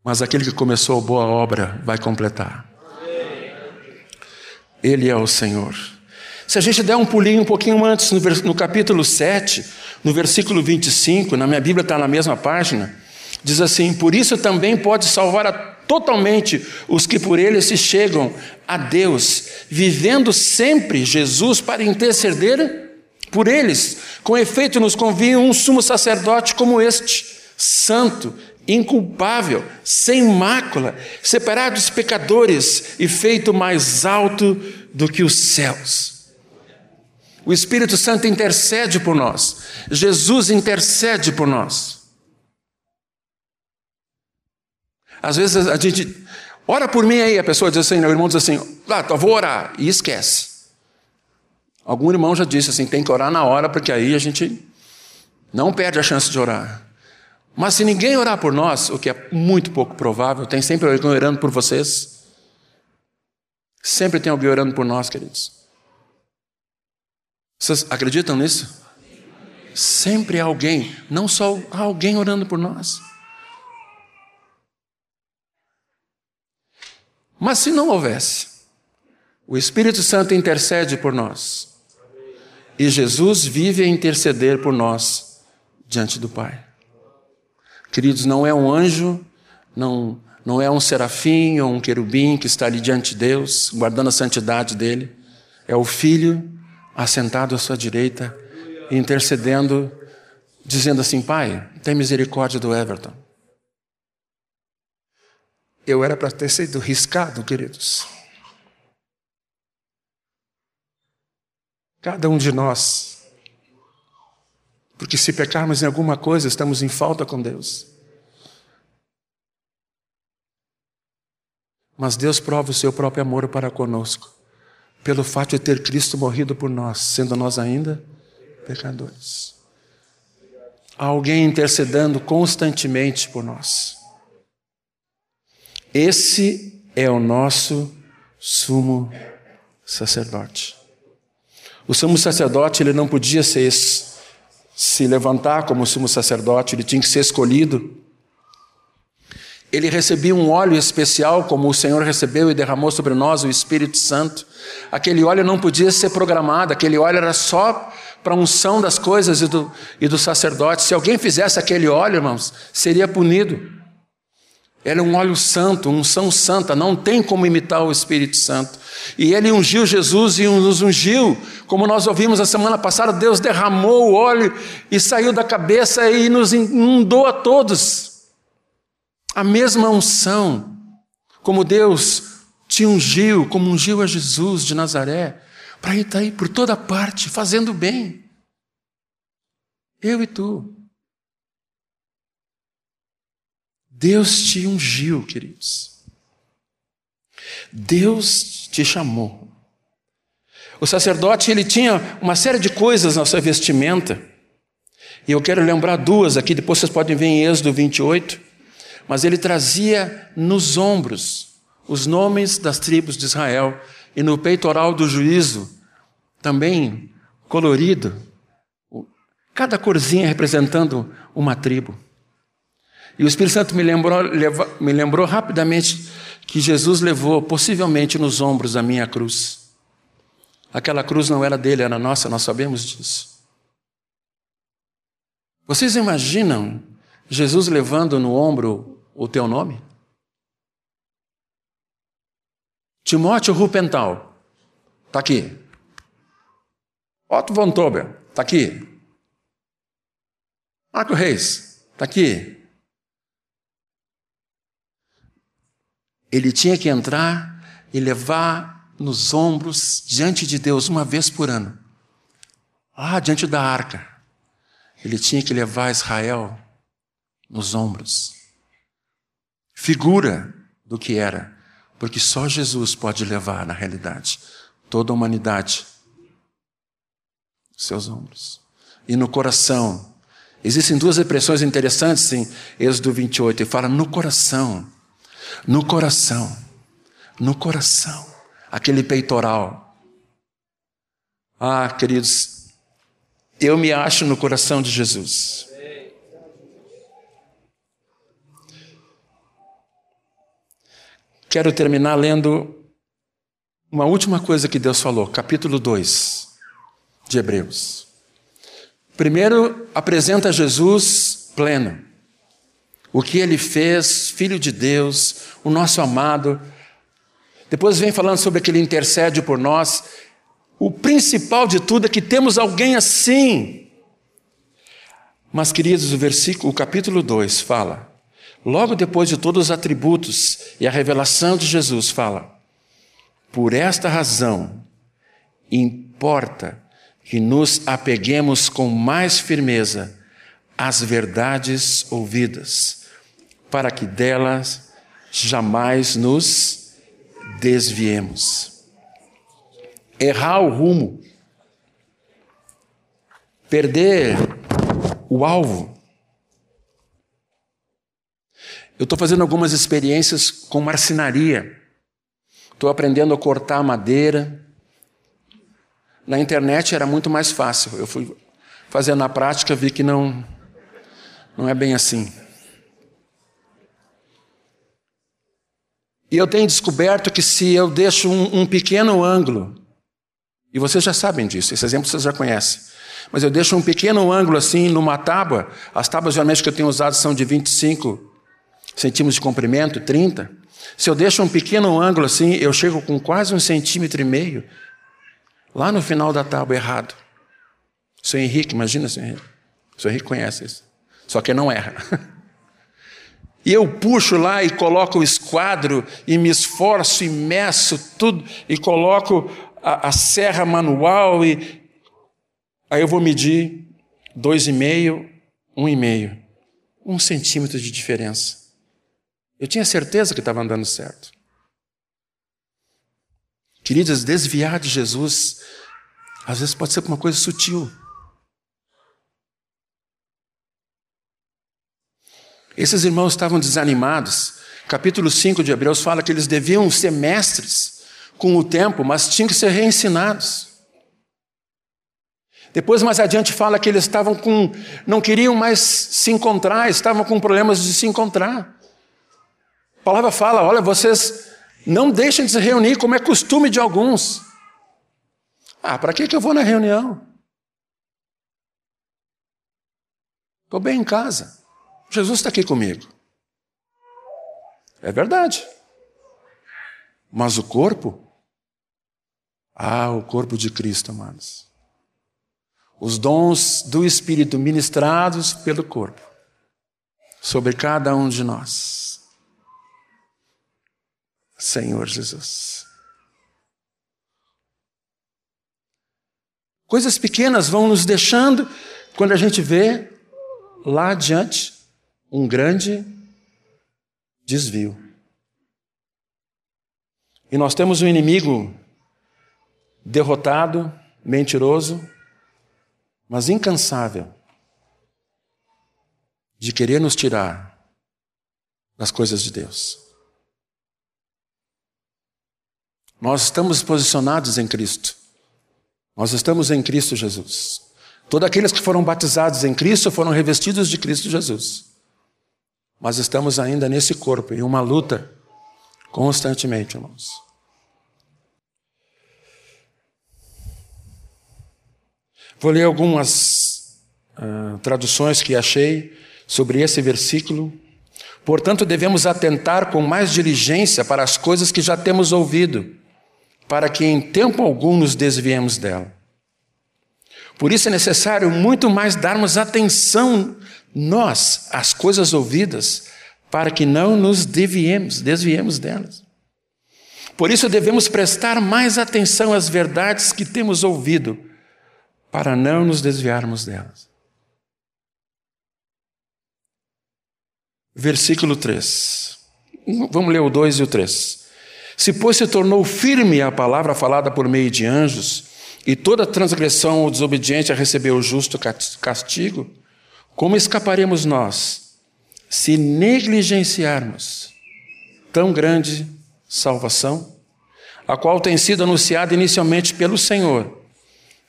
Mas aquele que começou a boa obra vai completar. Ele é o Senhor. Se a gente der um pulinho um pouquinho antes, no, no capítulo 7, no versículo 25, na minha Bíblia está na mesma página, diz assim: Por isso também pode salvar a, totalmente os que por ele se chegam a Deus, vivendo sempre Jesus para interceder por eles. Com efeito, nos convinha um sumo sacerdote como este, santo, inculpável, sem mácula, separado dos pecadores e feito mais alto do que os céus. O Espírito Santo intercede por nós. Jesus intercede por nós. Às vezes a gente ora por mim aí, a pessoa diz assim, o irmão diz assim, ah, eu vou orar, e esquece. Algum irmão já disse assim, tem que orar na hora, porque aí a gente não perde a chance de orar. Mas se ninguém orar por nós, o que é muito pouco provável, tem sempre alguém orando por vocês. Sempre tem alguém orando por nós, queridos. Vocês acreditam nisso? Sempre há alguém, não só alguém orando por nós. Mas se não houvesse, o Espírito Santo intercede por nós. E Jesus vive a interceder por nós diante do Pai. Queridos, não é um anjo, não, não é um serafim ou um querubim que está ali diante de Deus, guardando a santidade dele. É o Filho assentado à sua direita, intercedendo, dizendo assim: Pai, tem misericórdia do Everton. Eu era para ter sido riscado, queridos. Cada um de nós. Porque se pecarmos em alguma coisa, estamos em falta com Deus. Mas Deus prova o seu próprio amor para conosco, pelo fato de ter Cristo morrido por nós, sendo nós ainda pecadores. Há alguém intercedendo constantemente por nós. Esse é o nosso sumo sacerdote. O sumo sacerdote ele não podia ser, se levantar como sumo sacerdote, ele tinha que ser escolhido. Ele recebia um óleo especial, como o Senhor recebeu e derramou sobre nós o Espírito Santo. Aquele óleo não podia ser programado, aquele óleo era só para a unção das coisas e do, e do sacerdote. Se alguém fizesse aquele óleo, irmãos, seria punido. Ele é um óleo santo, unção santa, não tem como imitar o Espírito Santo. E ele ungiu Jesus e nos ungiu, como nós ouvimos a semana passada, Deus derramou o óleo e saiu da cabeça e nos inundou a todos. A mesma unção, como Deus te ungiu, como ungiu a Jesus de Nazaré, para ir tá aí por toda parte, fazendo bem. Eu e tu. Deus te ungiu, queridos. Deus te chamou. O sacerdote ele tinha uma série de coisas na sua vestimenta. E eu quero lembrar duas aqui, depois vocês podem ver em Êxodo 28. Mas ele trazia nos ombros os nomes das tribos de Israel e no peitoral do juízo, também colorido, cada corzinha representando uma tribo. E o Espírito Santo me lembrou, me lembrou rapidamente que Jesus levou, possivelmente, nos ombros a minha cruz. Aquela cruz não era dele, era nossa, nós sabemos disso. Vocês imaginam Jesus levando no ombro o teu nome? Timóteo Rupental, está aqui. Otto von Tober, está aqui. Marco Reis, está aqui. Ele tinha que entrar e levar nos ombros diante de Deus uma vez por ano. Lá diante da arca. Ele tinha que levar Israel nos ombros. Figura do que era, porque só Jesus pode levar, na realidade, toda a humanidade seus ombros. E no coração. Existem duas expressões interessantes em Êxodo 28. Ele fala no coração. No coração, no coração, aquele peitoral. Ah, queridos, eu me acho no coração de Jesus. Quero terminar lendo uma última coisa que Deus falou, capítulo 2 de Hebreus. Primeiro, apresenta Jesus pleno o que ele fez, Filho de Deus, o nosso amado. Depois vem falando sobre aquele intercede por nós. O principal de tudo é que temos alguém assim. Mas, queridos, o versículo, o capítulo 2 fala, logo depois de todos os atributos e a revelação de Jesus, fala: Por esta razão, importa que nos apeguemos com mais firmeza às verdades ouvidas para que delas jamais nos desviemos. Errar o rumo, perder o alvo. Eu estou fazendo algumas experiências com marcenaria. Estou aprendendo a cortar madeira. Na internet era muito mais fácil. Eu fui fazendo na prática, vi que não, não é bem assim. E eu tenho descoberto que se eu deixo um, um pequeno ângulo, e vocês já sabem disso, esse exemplo vocês já conhecem, mas eu deixo um pequeno ângulo assim numa tábua, as tábuas geralmente que eu tenho usado são de 25 centímetros de comprimento, 30. Se eu deixo um pequeno ângulo assim, eu chego com quase um centímetro e meio, lá no final da tábua errado. Sou Henrique, imagina, senhor Henrique. Senhor Henrique conhece isso. Só que não erra. [laughs] E eu puxo lá e coloco o esquadro e me esforço e meço tudo e coloco a, a serra manual e aí eu vou medir dois e meio, um e meio, um centímetro de diferença. Eu tinha certeza que estava andando certo. Queridas, desviar de Jesus, às vezes pode ser uma coisa sutil. Esses irmãos estavam desanimados. Capítulo 5 de Hebreus fala que eles deviam ser mestres com o tempo, mas tinham que ser reensinados. Depois, mais adiante, fala que eles estavam com. não queriam mais se encontrar, estavam com problemas de se encontrar. Palavra fala: olha, vocês não deixem de se reunir, como é costume de alguns. Ah, para que, que eu vou na reunião? Estou bem em casa. Jesus está aqui comigo. É verdade. Mas o corpo? Ah, o corpo de Cristo, amados. Os dons do Espírito ministrados pelo corpo sobre cada um de nós. Senhor Jesus. Coisas pequenas vão nos deixando quando a gente vê lá adiante um grande desvio. E nós temos um inimigo derrotado, mentiroso, mas incansável de querer nos tirar das coisas de Deus. Nós estamos posicionados em Cristo. Nós estamos em Cristo Jesus. Todos aqueles que foram batizados em Cristo foram revestidos de Cristo Jesus. Mas estamos ainda nesse corpo, em uma luta constantemente, irmãos. Vou ler algumas uh, traduções que achei sobre esse versículo. Portanto, devemos atentar com mais diligência para as coisas que já temos ouvido, para que em tempo algum nos desviemos dela. Por isso é necessário muito mais darmos atenção nós as coisas ouvidas para que não nos desviemos, desviemos delas. Por isso devemos prestar mais atenção às verdades que temos ouvido, para não nos desviarmos delas. Versículo 3. Vamos ler o 2 e o 3. Se, pois, se tornou firme a palavra falada por meio de anjos, e toda transgressão ou desobediência recebeu o justo castigo, como escaparemos nós se negligenciarmos tão grande salvação, a qual tem sido anunciada inicialmente pelo Senhor,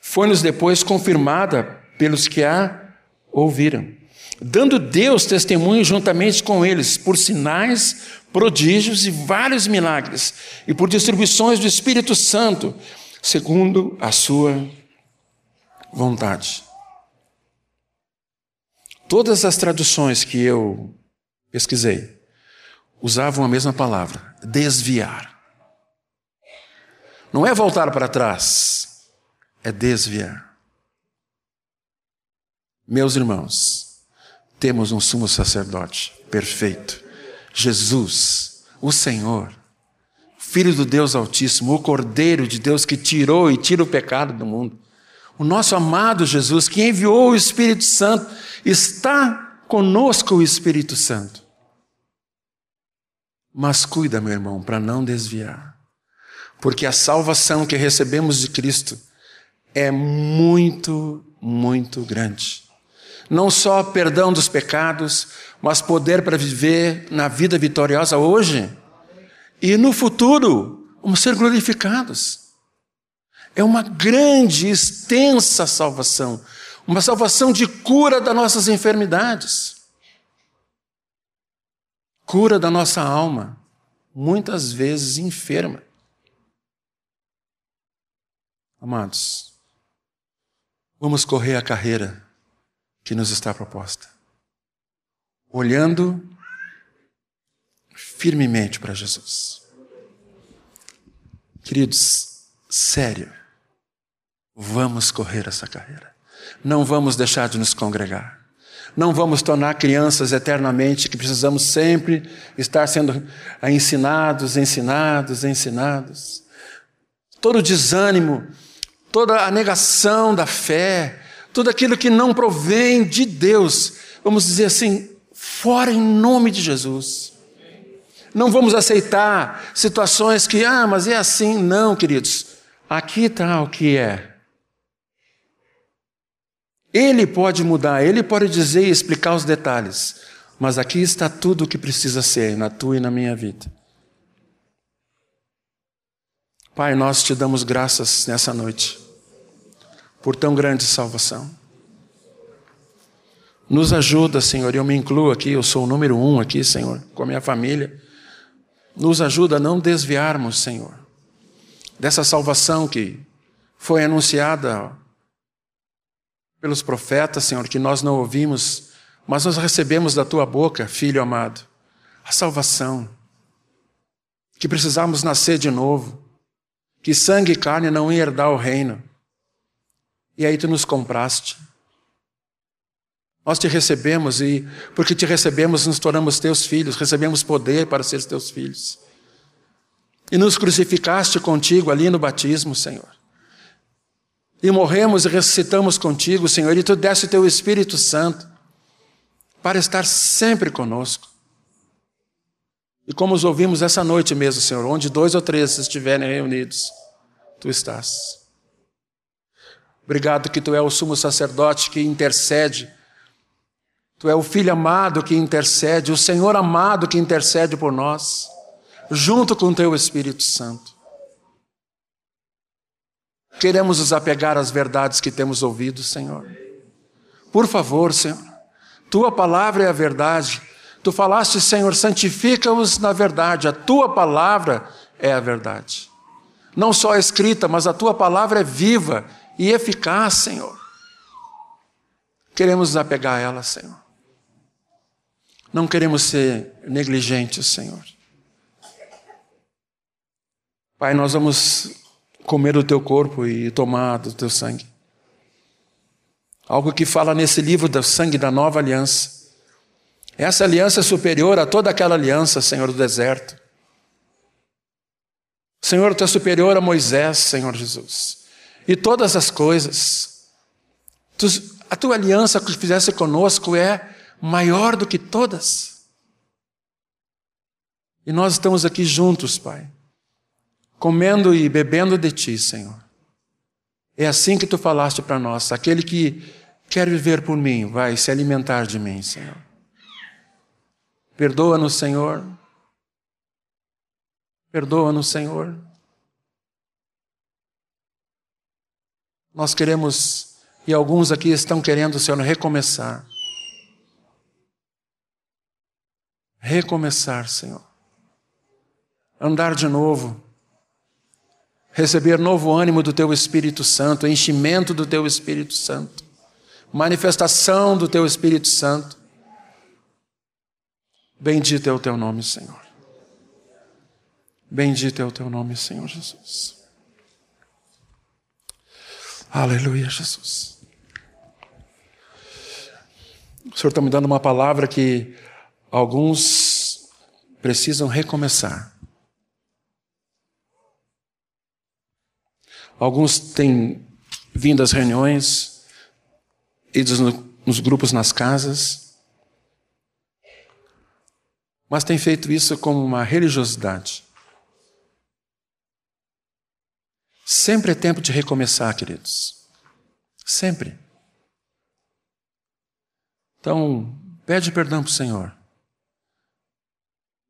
foi-nos depois confirmada pelos que a ouviram, dando Deus testemunho juntamente com eles, por sinais, prodígios e vários milagres, e por distribuições do Espírito Santo, segundo a sua vontade. Todas as traduções que eu pesquisei usavam a mesma palavra: desviar. Não é voltar para trás, é desviar. Meus irmãos, temos um sumo sacerdote perfeito, Jesus, o Senhor, Filho do Deus Altíssimo, o Cordeiro de Deus que tirou e tira o pecado do mundo. O nosso amado Jesus, que enviou o Espírito Santo, está conosco o Espírito Santo. Mas cuida, meu irmão, para não desviar. Porque a salvação que recebemos de Cristo é muito, muito grande. Não só perdão dos pecados, mas poder para viver na vida vitoriosa hoje e no futuro, vamos ser glorificados. É uma grande, extensa salvação. Uma salvação de cura das nossas enfermidades. Cura da nossa alma, muitas vezes enferma. Amados, vamos correr a carreira que nos está proposta, olhando firmemente para Jesus. Queridos, sério, Vamos correr essa carreira. Não vamos deixar de nos congregar. Não vamos tornar crianças eternamente que precisamos sempre estar sendo ensinados, ensinados, ensinados. Todo desânimo, toda a negação da fé, tudo aquilo que não provém de Deus, vamos dizer assim, fora em nome de Jesus. Não vamos aceitar situações que, ah, mas é assim. Não, queridos. Aqui está o que é. Ele pode mudar, ele pode dizer e explicar os detalhes, mas aqui está tudo o que precisa ser na tua e na minha vida. Pai, nós te damos graças nessa noite por tão grande salvação. Nos ajuda, Senhor, e eu me incluo aqui, eu sou o número um aqui, Senhor, com a minha família. Nos ajuda a não desviarmos, Senhor, dessa salvação que foi anunciada pelos profetas, Senhor, que nós não ouvimos, mas nós recebemos da tua boca, filho amado, a salvação, que precisamos nascer de novo, que sangue e carne não iam herdar o reino. E aí tu nos compraste. Nós te recebemos e, porque te recebemos, nos tornamos teus filhos, recebemos poder para ser teus filhos. E nos crucificaste contigo ali no batismo, Senhor. E morremos e ressuscitamos contigo, Senhor, e tu deste teu Espírito Santo para estar sempre conosco. E como os ouvimos essa noite mesmo, Senhor, onde dois ou três estiverem reunidos, tu estás. Obrigado que tu é o sumo sacerdote que intercede. Tu é o filho amado que intercede, o Senhor amado que intercede por nós, junto com teu Espírito Santo. Queremos nos apegar às verdades que temos ouvido, Senhor. Por favor, Senhor, tua palavra é a verdade. Tu falaste, Senhor, santifica-os na verdade. A tua palavra é a verdade. Não só escrita, mas a tua palavra é viva e eficaz, Senhor. Queremos nos apegar a ela, Senhor. Não queremos ser negligentes, Senhor. Pai, nós vamos comer do teu corpo e tomar do teu sangue. Algo que fala nesse livro do sangue da nova aliança. Essa aliança é superior a toda aquela aliança, Senhor do deserto. Senhor, tu é superior a Moisés, Senhor Jesus. E todas as coisas. Tu, a tua aliança que fizesse conosco é maior do que todas. E nós estamos aqui juntos, Pai comendo e bebendo de ti, Senhor. É assim que tu falaste para nós: aquele que quer viver por mim vai se alimentar de mim, Senhor. Perdoa-nos, Senhor. Perdoa-nos, Senhor. Nós queremos, e alguns aqui estão querendo, Senhor, recomeçar. Recomeçar, Senhor. Andar de novo receber novo ânimo do teu Espírito Santo, enchimento do teu Espírito Santo, manifestação do teu Espírito Santo. Bendito é o teu nome, Senhor. Bendito é o teu nome, Senhor Jesus. Aleluia, Jesus. O Senhor está me dando uma palavra que alguns precisam recomeçar. Alguns têm vindo às reuniões, ido nos grupos nas casas, mas têm feito isso como uma religiosidade. Sempre é tempo de recomeçar, queridos. Sempre. Então, pede perdão para o Senhor.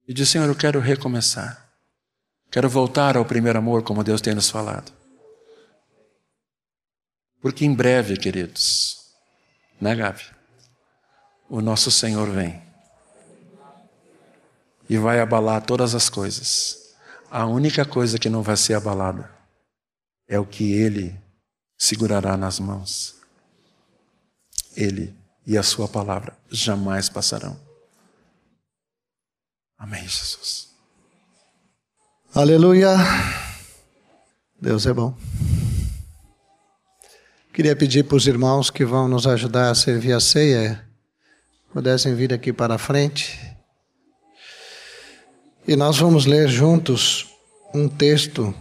E diz: Senhor, eu quero recomeçar. Quero voltar ao primeiro amor, como Deus tem nos falado. Porque em breve, queridos, né, Gabi? O nosso Senhor vem e vai abalar todas as coisas. A única coisa que não vai ser abalada é o que Ele segurará nas mãos. Ele e a Sua palavra jamais passarão. Amém, Jesus. Aleluia. Deus é bom. Queria pedir para os irmãos que vão nos ajudar a servir a ceia, pudessem vir aqui para a frente. E nós vamos ler juntos um texto.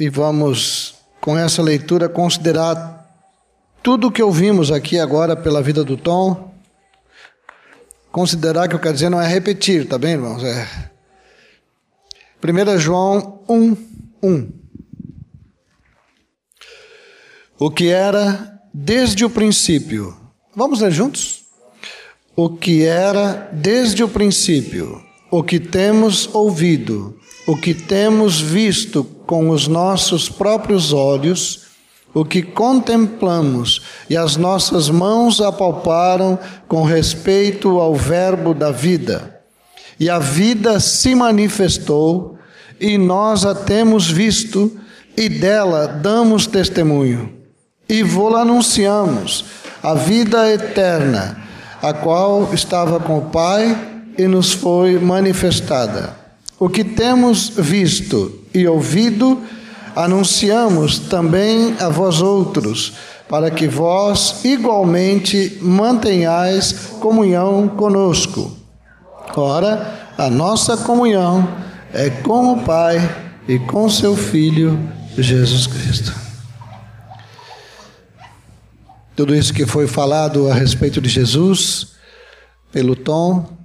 E vamos, com essa leitura, considerar tudo o que ouvimos aqui agora pela vida do Tom, considerar que eu quero dizer não é repetir, tá bem, irmãos? É. 1 João 1, 1. O que era desde o princípio. Vamos ler juntos? O que era desde o princípio, o que temos ouvido, o que temos visto com os nossos próprios olhos, o que contemplamos e as nossas mãos apalparam com respeito ao Verbo da vida. E a vida se manifestou, e nós a temos visto, e dela damos testemunho. E vô-la anunciamos, a vida eterna, a qual estava com o Pai e nos foi manifestada. O que temos visto e ouvido, anunciamos também a vós outros, para que vós igualmente mantenhais comunhão conosco. Ora, a nossa comunhão é com o Pai e com seu Filho Jesus Cristo. Tudo isso que foi falado a respeito de Jesus, pelo Tom,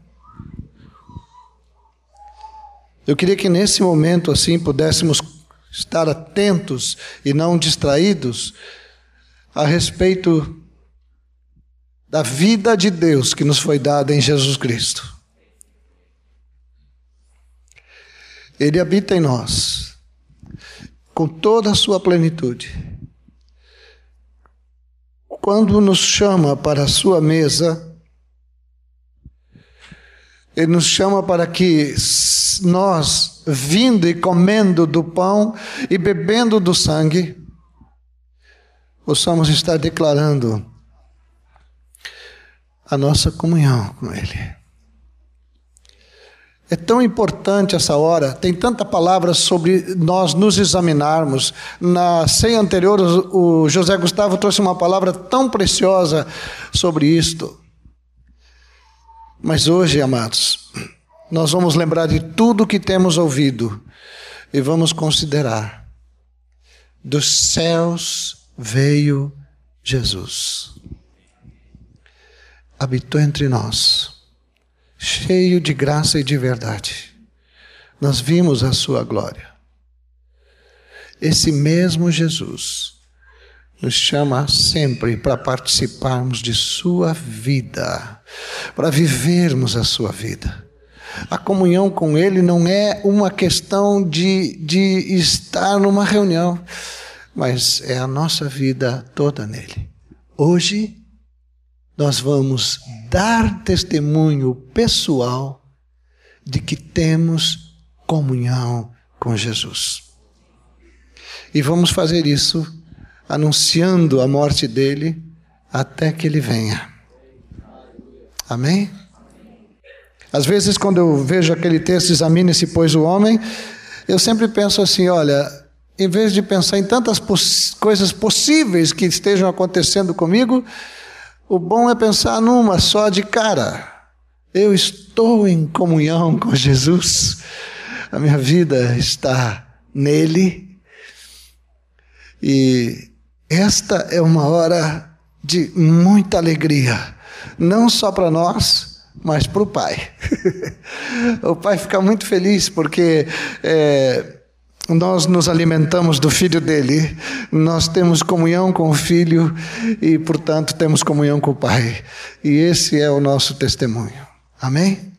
eu queria que nesse momento assim pudéssemos estar atentos e não distraídos a respeito da vida de Deus que nos foi dada em Jesus Cristo. Ele habita em nós, com toda a sua plenitude. Quando nos chama para a sua mesa, ele nos chama para que nós, vindo e comendo do pão e bebendo do sangue, possamos estar declarando a nossa comunhão com Ele. É tão importante essa hora, tem tanta palavra sobre nós nos examinarmos. Na ceia anterior, o José Gustavo trouxe uma palavra tão preciosa sobre isto. Mas hoje, amados, nós vamos lembrar de tudo que temos ouvido e vamos considerar: dos céus veio Jesus, habitou entre nós, cheio de graça e de verdade. Nós vimos a sua glória. Esse mesmo Jesus nos chama sempre para participarmos de Sua vida, para vivermos a Sua vida. A comunhão com Ele não é uma questão de, de estar numa reunião, mas é a nossa vida toda nele. Hoje, nós vamos dar testemunho pessoal de que temos comunhão com Jesus. E vamos fazer isso anunciando a morte dele até que ele venha. Amém? Às vezes, quando eu vejo aquele texto, examine-se, pois, o homem, eu sempre penso assim: olha, em vez de pensar em tantas poss coisas possíveis que estejam acontecendo comigo, o bom é pensar numa só de cara. Eu estou em comunhão com Jesus, a minha vida está nele, e esta é uma hora de muita alegria, não só para nós, mas para o Pai. [laughs] o Pai fica muito feliz porque é, nós nos alimentamos do Filho dele, nós temos comunhão com o Filho e, portanto, temos comunhão com o Pai. E esse é o nosso testemunho. Amém?